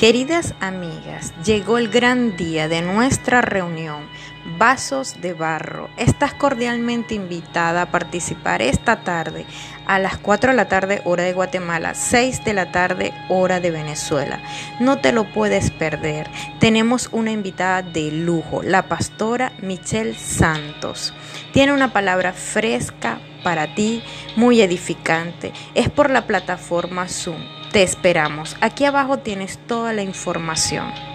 Queridas amigas, llegó el gran día de nuestra reunión. Vasos de Barro. Estás cordialmente invitada a participar esta tarde a las 4 de la tarde hora de Guatemala, 6 de la tarde hora de Venezuela. No te lo puedes perder. Tenemos una invitada de lujo, la pastora Michelle Santos. Tiene una palabra fresca para ti, muy edificante. Es por la plataforma Zoom te esperamos. Aquí abajo tienes toda la información.